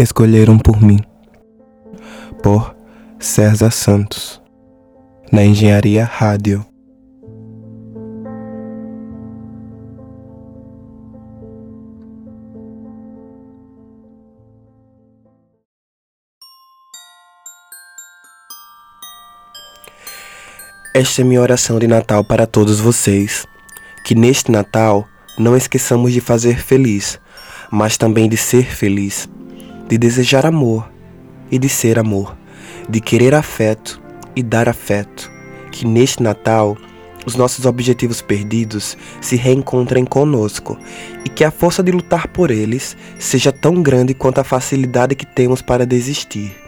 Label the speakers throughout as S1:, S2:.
S1: Escolheram por mim. Por César Santos. Na Engenharia Rádio. Esta é minha oração de Natal para todos vocês. Que neste Natal não esqueçamos de fazer feliz, mas também de ser feliz, de desejar amor e de ser amor, de querer afeto e dar afeto. Que neste Natal os nossos objetivos perdidos se reencontrem conosco e que a força de lutar por eles seja tão grande quanto a facilidade que temos para desistir.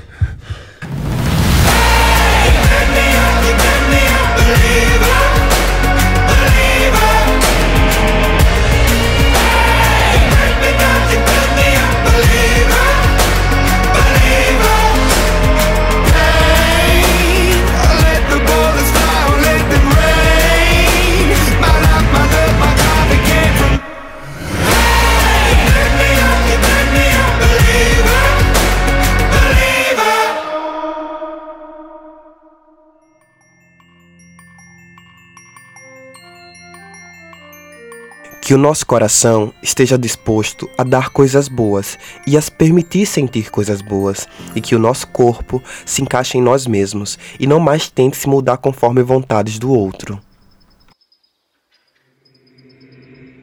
S1: Que o nosso coração esteja disposto a dar coisas boas e a se permitir sentir coisas boas, e que o nosso corpo se encaixe em nós mesmos e não mais tente se mudar conforme vontades do outro.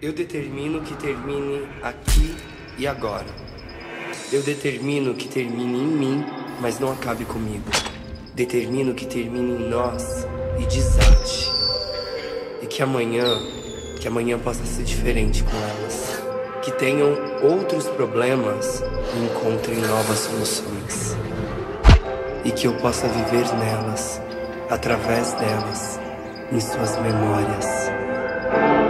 S1: Eu determino que termine aqui e agora. Eu determino que termine em mim, mas não acabe comigo. Determino que termine em nós e desate. E que amanhã, que amanhã possa ser diferente com elas. Que tenham outros problemas e encontrem novas soluções. E que eu possa viver nelas, através delas, em suas memórias.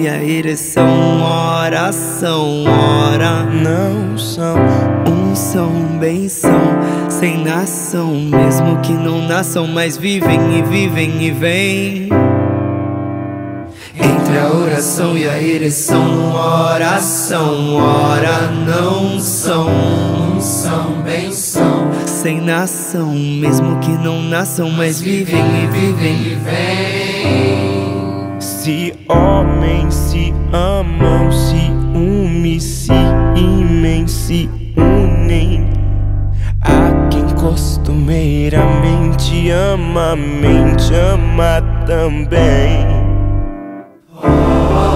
S2: E a ereção, oração, ora não são, um são, benção, sem nação, mesmo que não nasçam, mas vivem e vivem e vêm. Entre a oração e a ereção, oração, ora não são, um são, benção, sem nação, mesmo que não nasçam, mas vivem e vivem e vêm.
S3: Se homens se amam, se unem, se imem, se unem. A quem costumeiramente ama, mente ama também. A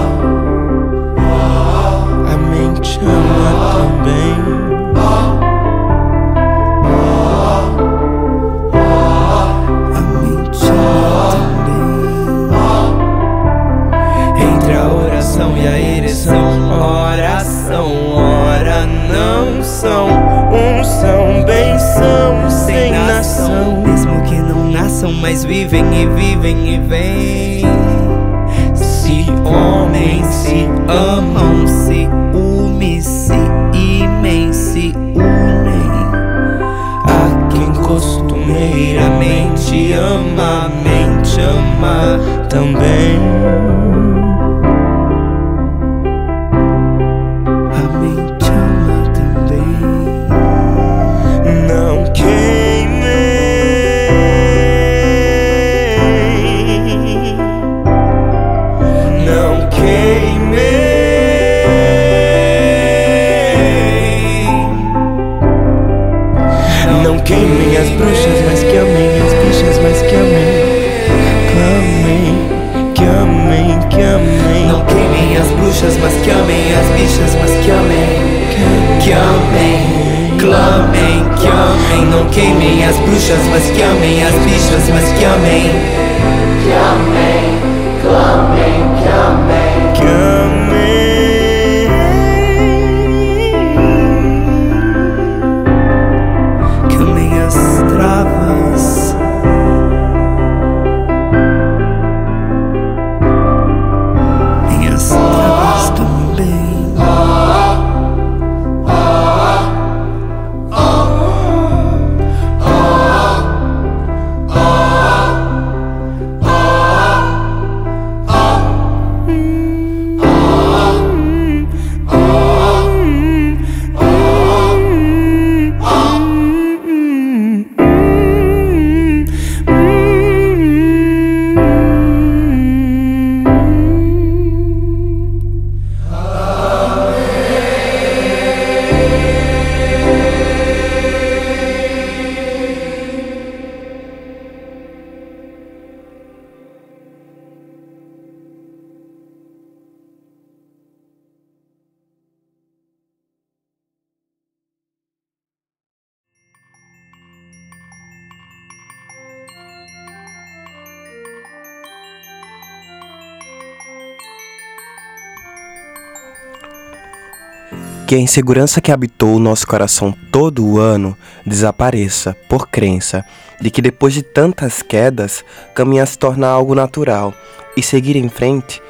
S2: Que a
S1: insegurança que habitou o nosso coração todo o ano desapareça, por crença, de que depois de tantas quedas, caminhar se torna algo natural e seguir em frente,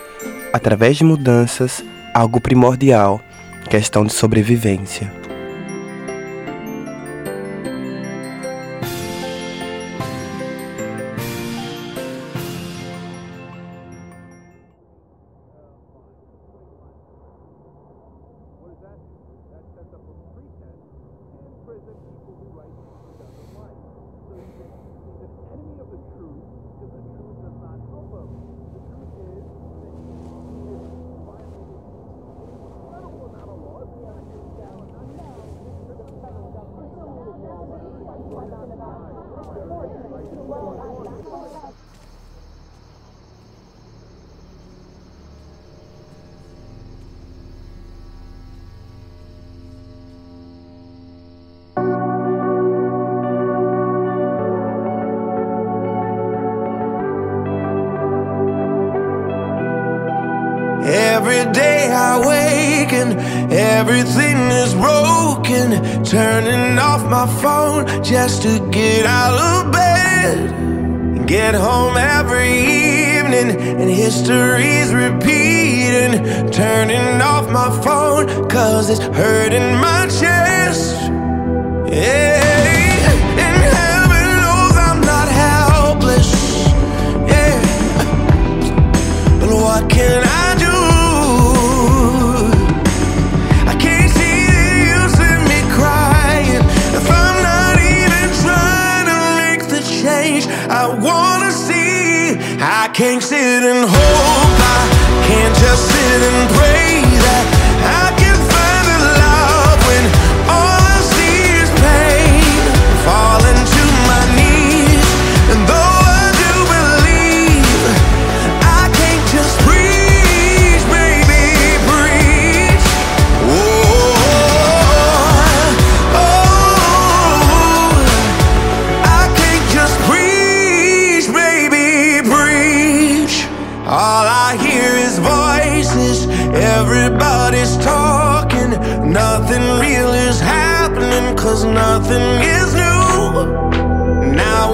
S1: através de mudanças, algo primordial, questão de sobrevivência.
S4: Every day I wake broken, everything is broken. Turning off my phone just to get out of bed. Get home every evening, and history's repeating. Turning off my phone, cause it's hurting my chest. Yeah. what can I sit and hope. I can't just sit and pray. Cause nothing is new. Now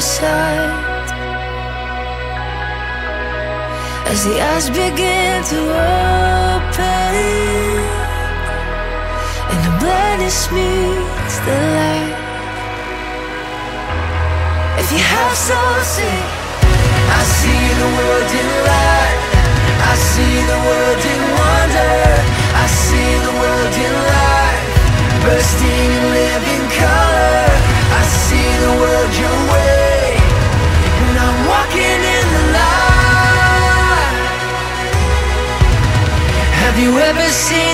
S5: As the eyes begin to open And the blindness meets the light. If you have soul, see, I see the world in light. I see the world in wonder. I see the world in light. Bursting see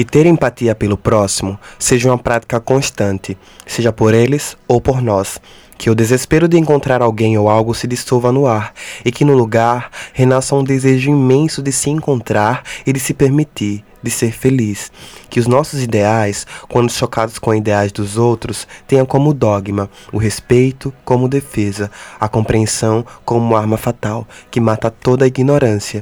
S1: que ter empatia pelo próximo seja uma prática constante, seja por eles ou por nós, que o desespero de encontrar alguém ou algo se dissolva no ar e que no lugar renasça um desejo imenso de se encontrar e de se permitir, de ser feliz, que os nossos ideais, quando chocados com ideais dos outros, tenham como dogma o respeito como defesa, a compreensão como arma fatal que mata toda a ignorância.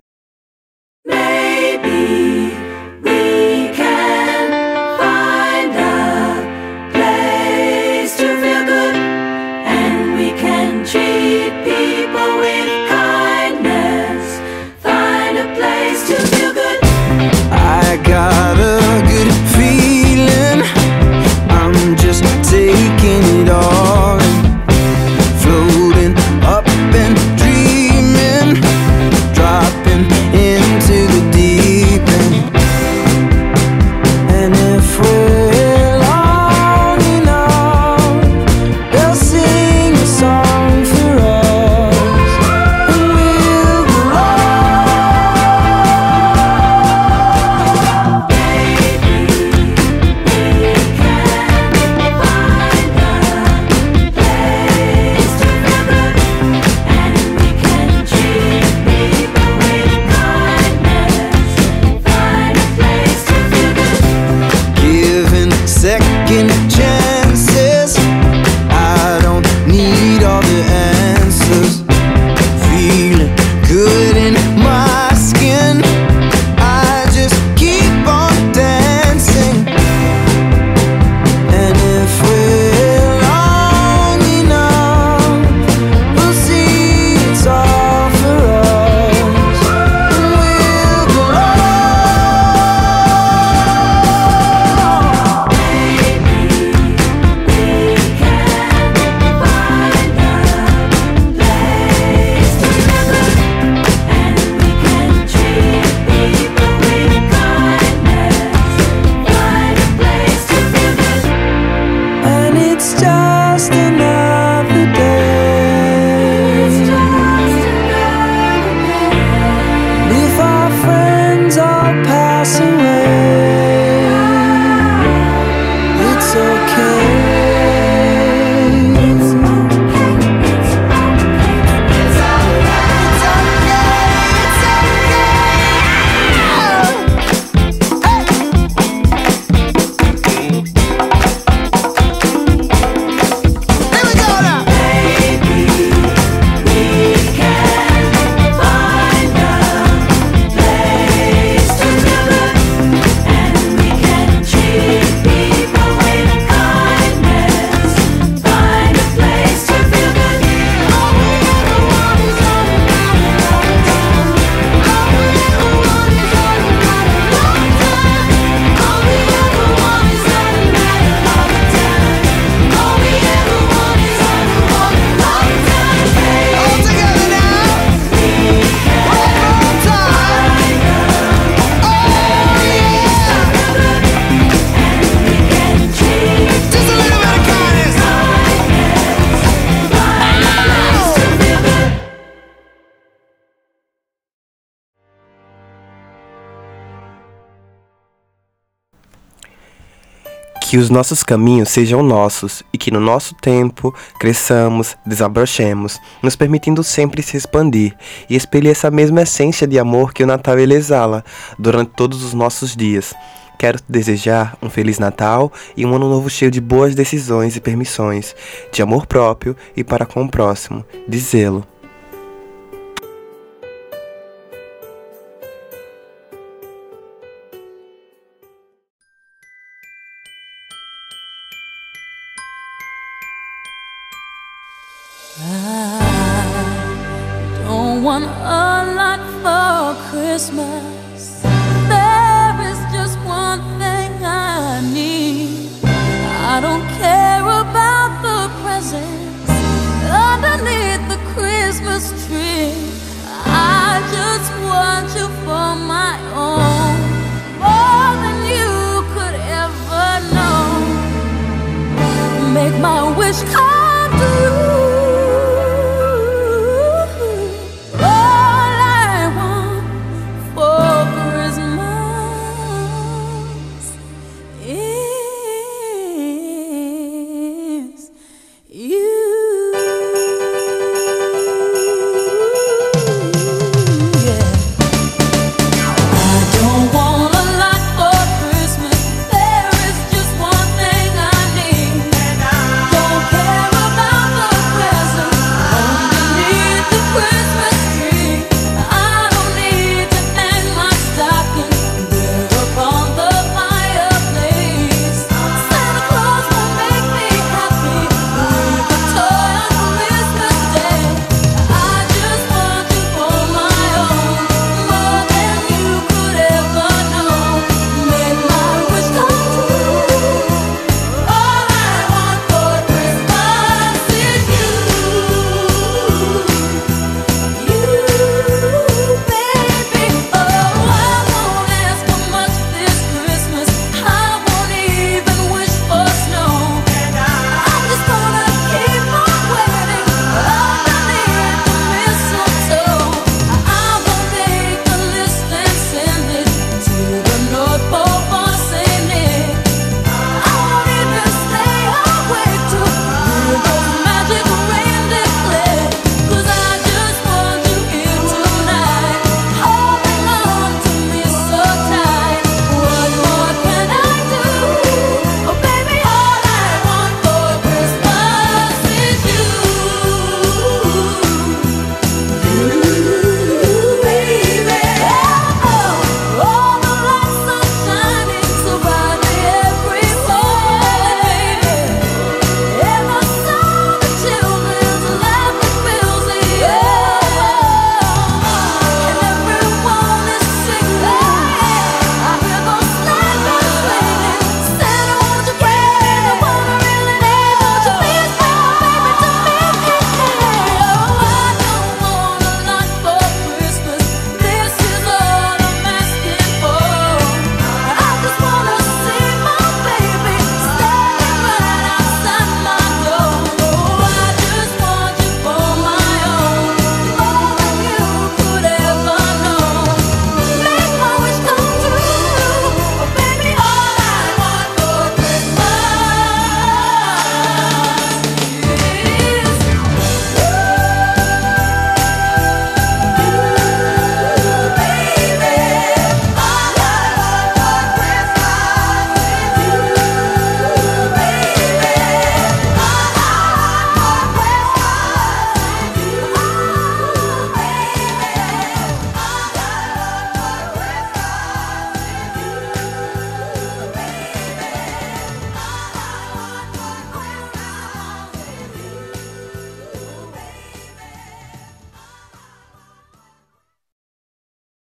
S1: Que os nossos caminhos sejam nossos e que no nosso tempo cresçamos, desabrochemos, nos permitindo sempre se expandir e expelir essa mesma essência de amor que o Natal ele exala durante todos os nossos dias. Quero te desejar um Feliz Natal e um ano novo cheio de boas decisões e permissões, de amor próprio e para com o próximo, de
S6: my wish come true.